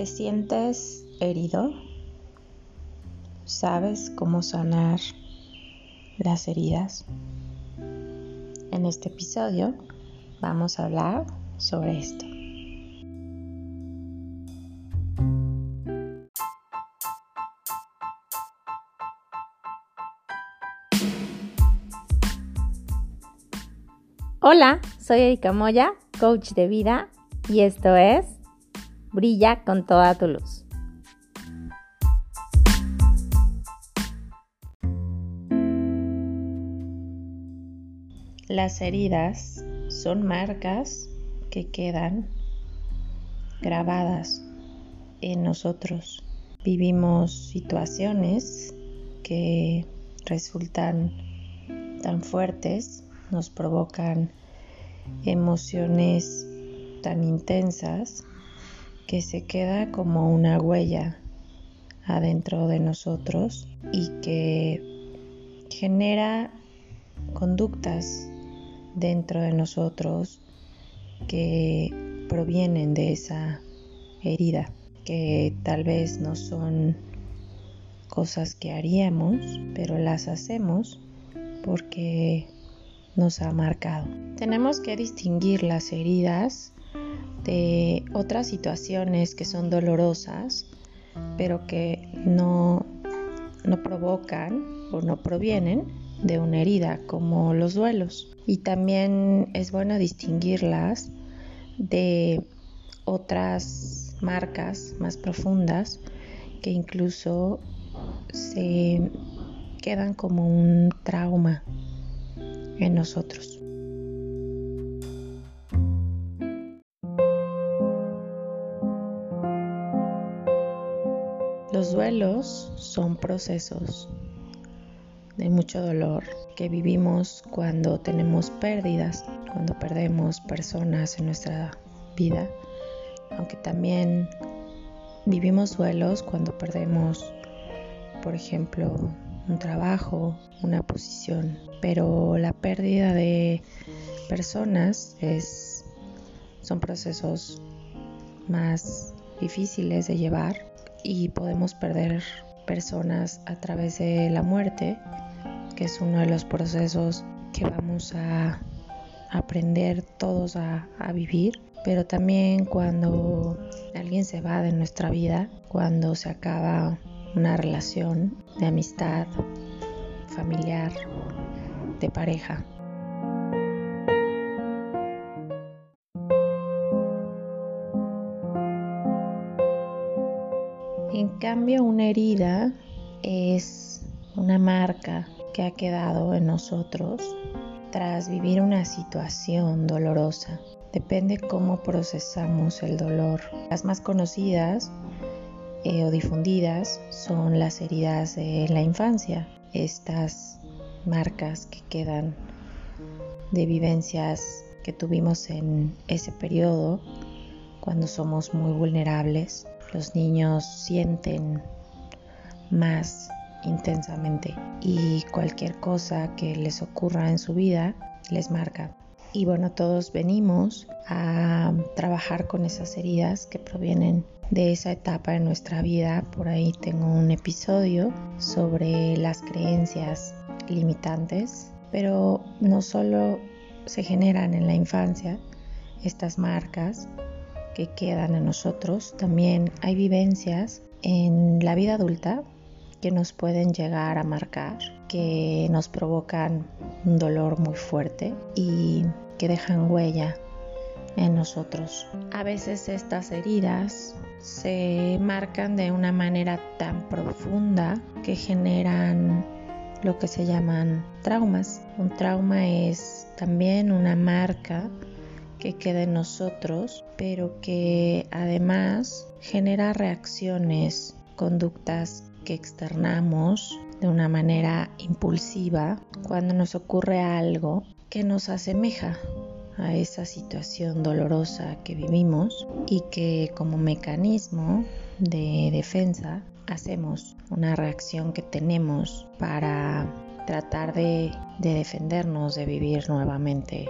¿Te sientes herido? ¿Sabes cómo sanar las heridas? En este episodio vamos a hablar sobre esto. Hola, soy Erika Moya, coach de vida, y esto es Brilla con toda tu luz. Las heridas son marcas que quedan grabadas en nosotros. Vivimos situaciones que resultan tan fuertes, nos provocan emociones tan intensas que se queda como una huella adentro de nosotros y que genera conductas dentro de nosotros que provienen de esa herida, que tal vez no son cosas que haríamos, pero las hacemos porque nos ha marcado. Tenemos que distinguir las heridas de otras situaciones que son dolorosas, pero que no, no provocan o no provienen de una herida, como los duelos. Y también es bueno distinguirlas de otras marcas más profundas que incluso se quedan como un trauma en nosotros. Los duelos son procesos de mucho dolor que vivimos cuando tenemos pérdidas, cuando perdemos personas en nuestra vida, aunque también vivimos duelos cuando perdemos, por ejemplo, un trabajo, una posición, pero la pérdida de personas es son procesos más difíciles de llevar y podemos perder personas a través de la muerte, que es uno de los procesos que vamos a aprender todos a, vivir, pero también cuando alguien se va de nuestra vida, cuando se acaba una relación de amistad, familiar, de pareja. En cambio, una herida es una marca que ha quedado en nosotros tras vivir una situación dolorosa. Depende cómo procesamos el dolor. Las más conocidas eh, o difundidas son las heridas de la infancia, estas marcas que quedan de vivencias que tuvimos en ese periodo cuando somos muy vulnerables. Los niños sienten más intensamente y cualquier cosa que les ocurra en su vida les marca. Y bueno, todos venimos a trabajar con esas heridas que provienen de esa etapa de nuestra vida. Por ahí tengo un episodio sobre las creencias limitantes, pero no solo se generan en la infancia estas marcas que quedan en nosotros, también hay vivencias en la vida adulta que nos pueden llegar a marcar, que nos provocan un dolor muy fuerte y que dejan huella en nosotros. A veces estas heridas se marcan de una manera tan profunda que generan lo que se llaman traumas. Un trauma es también una marca que queda en nosotros, pero que además genera reacciones, conductas que externamos de una manera impulsiva cuando nos ocurre algo que nos asemeja a esa situación dolorosa que vivimos y que como mecanismo de defensa hacemos una reacción que tenemos para tratar de, de, defendernos, de vivir nuevamente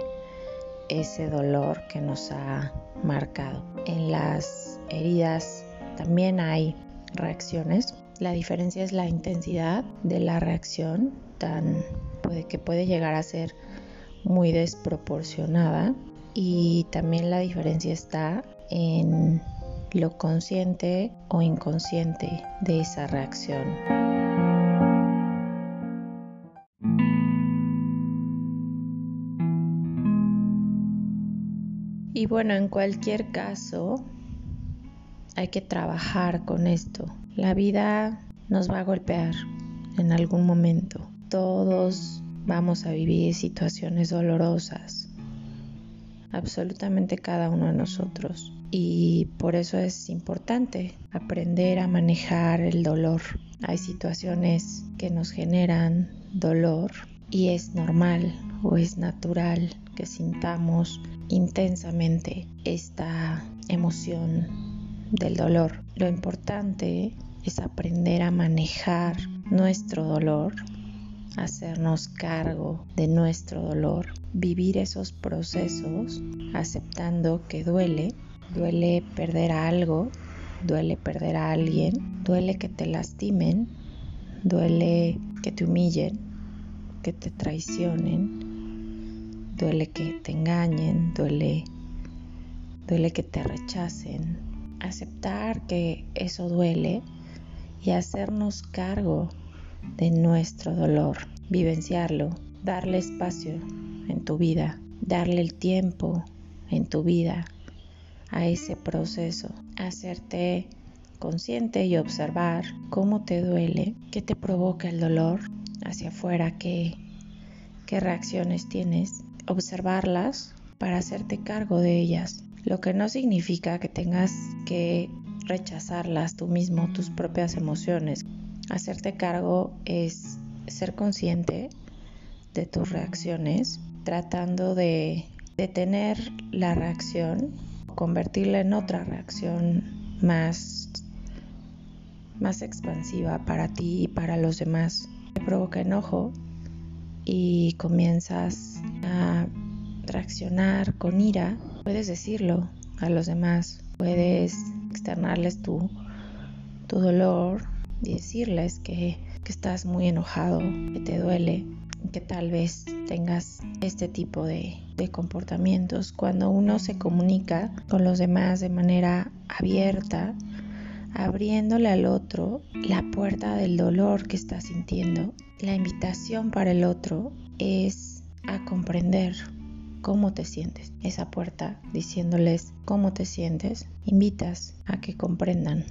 ese dolor que nos ha marcado. En las heridas también hay reacciones. La diferencia es la intensidad de la reacción, tan que puede llegar a ser muy desproporcionada y también la diferencia está en lo consciente o inconsciente de esa reacción. Y bueno, en cualquier caso, hay que trabajar con esto. La vida nos va a golpear en algún momento. Todos vamos a vivir situaciones dolorosas. Absolutamente cada uno de nosotros. Y por eso es importante aprender a manejar el dolor. Hay situaciones que nos generan dolor y es normal o es natural que sintamos intensamente esta emoción del dolor. Lo importante es aprender a manejar nuestro dolor, hacernos cargo de nuestro dolor, vivir esos procesos aceptando que duele, duele perder a algo, duele perder a alguien, duele que te lastimen, duele que te humillen, que te traicionen, duele que te engañen, duele duele que te rechacen. Aceptar que eso duele y hacernos cargo de nuestro dolor, vivenciarlo, darle espacio en tu vida, darle el tiempo en tu vida a ese proceso, hacerte consciente y observar cómo te duele, qué te provoca el dolor hacia afuera, qué, qué reacciones tienes, observarlas para hacerte cargo de ellas, lo que no significa que tengas que rechazarlas tú mismo, tus propias emociones. Hacerte cargo es ser consciente de tus reacciones, tratando de detener la reacción, convertirla en otra reacción más, más expansiva para ti y para los demás. Te provoca enojo y comienzas a reaccionar con ira, puedes decirlo a los demás, puedes externarles tu, tu dolor y decirles que, que estás muy enojado, que te duele, que tal vez tengas este tipo de, de, comportamientos. Cuando uno se comunica con los demás de manera abierta, abriéndole al otro la puerta del dolor que está sintiendo, la invitación para el otro es a comprender cómo te sientes. Esa puerta diciéndoles cómo te sientes, invitas a que comprendan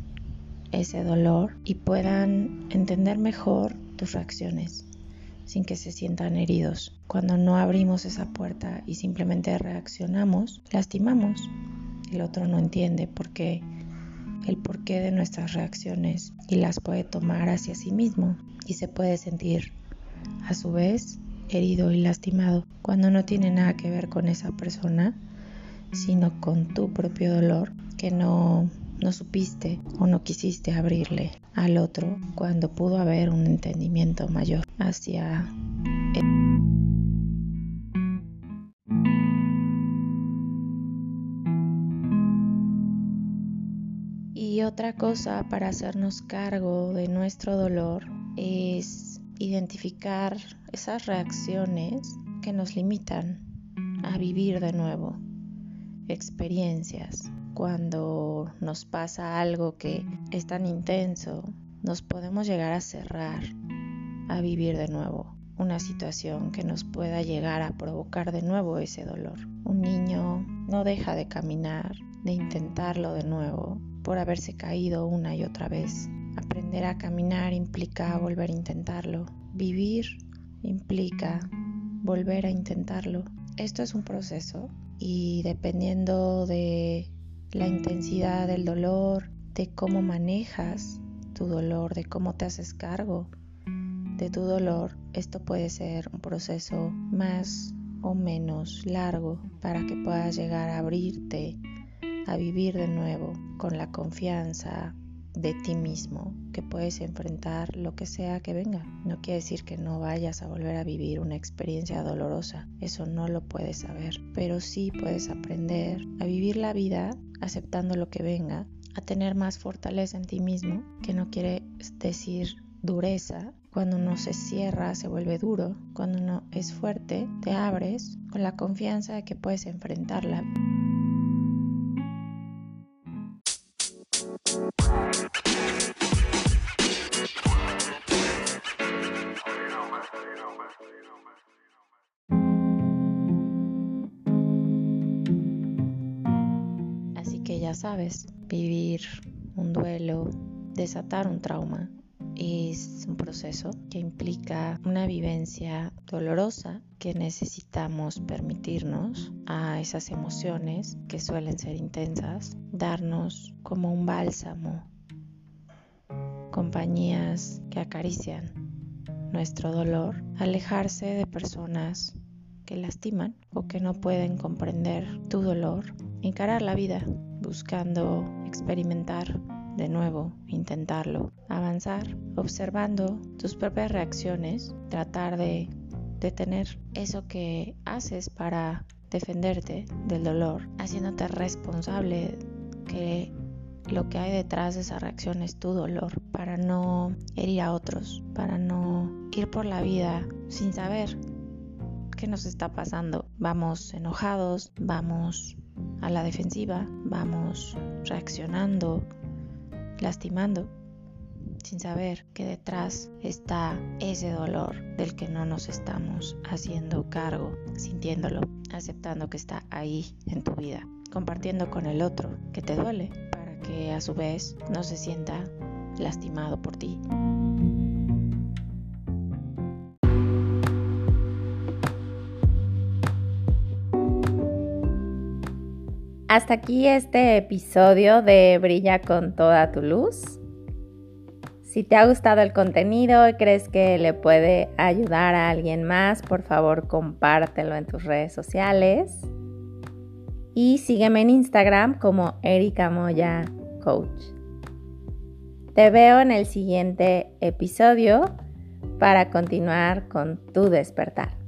ese dolor y puedan entender mejor tus reacciones sin que se sientan heridos. Cuando no abrimos esa puerta y simplemente reaccionamos, lastimamos. El otro no entiende por qué el porqué de nuestras reacciones y las puede tomar hacia sí mismo y se puede sentir a su vez herido y lastimado cuando no tiene nada que ver con esa persona, sino con tu propio dolor que no, no supiste o no quisiste abrirle al otro cuando pudo haber un entendimiento mayor hacia él. Otra cosa para hacernos cargo de nuestro dolor es identificar esas reacciones que nos limitan a vivir de nuevo experiencias. Cuando nos pasa algo que es tan intenso, nos podemos llegar a cerrar a vivir de nuevo una situación que nos pueda llegar a provocar de nuevo ese dolor. Un niño no deja de caminar, de intentarlo de nuevo, por haberse caído una y otra vez. Aprender a caminar implica volver a intentarlo. Vivir implica volver a intentarlo. Esto es un proceso y dependiendo de la intensidad del dolor, de cómo manejas tu dolor, de cómo te haces cargo de tu dolor, esto puede ser un proceso más o menos largo para que puedas llegar a abrirte a vivir de nuevo con la confianza de ti mismo que puedes enfrentar lo que sea que venga. No quiere decir que no vayas a volver a vivir una experiencia dolorosa, eso no lo puedes saber, pero sí puedes aprender a vivir la vida aceptando lo que venga a tener más fortaleza en ti mismo, que no quiere decir dureza. Cuando uno se cierra, se vuelve duro. Cuando uno es fuerte, te abres con la confianza de que puedes enfrentarla. Vivir un duelo, desatar un trauma, es un proceso que implica una vivencia dolorosa que necesitamos permitirnos a esas emociones que suelen ser intensas, darnos como un bálsamo, compañías que acarician nuestro dolor, alejarse de personas que lastiman o que no pueden comprender tu dolor, encarar la vida buscando experimentar de nuevo, intentarlo, avanzar, observando tus propias reacciones, tratar de detener eso que haces para defenderte del dolor, haciéndote responsable que lo que hay detrás de esa reacción es tu dolor, para no herir a otros, para no ir por la vida sin saber qué nos está pasando. Vamos enojados, vamos a la defensiva, vamos reaccionando lastimando sin saber que detrás está ese dolor del que no nos estamos haciendo cargo, sintiéndolo, aceptando que está ahí en tu vida, compartiendo con el otro que te duele para que a su vez no se sienta lastimado por ti. Hasta aquí este episodio de Brilla con toda tu luz. Si te ha gustado el contenido y crees que le puede ayudar a alguien más, por favor compártelo en tus redes sociales. Y sígueme en Instagram como Erika Moya Coach. Te veo en el siguiente episodio para continuar con tu despertar.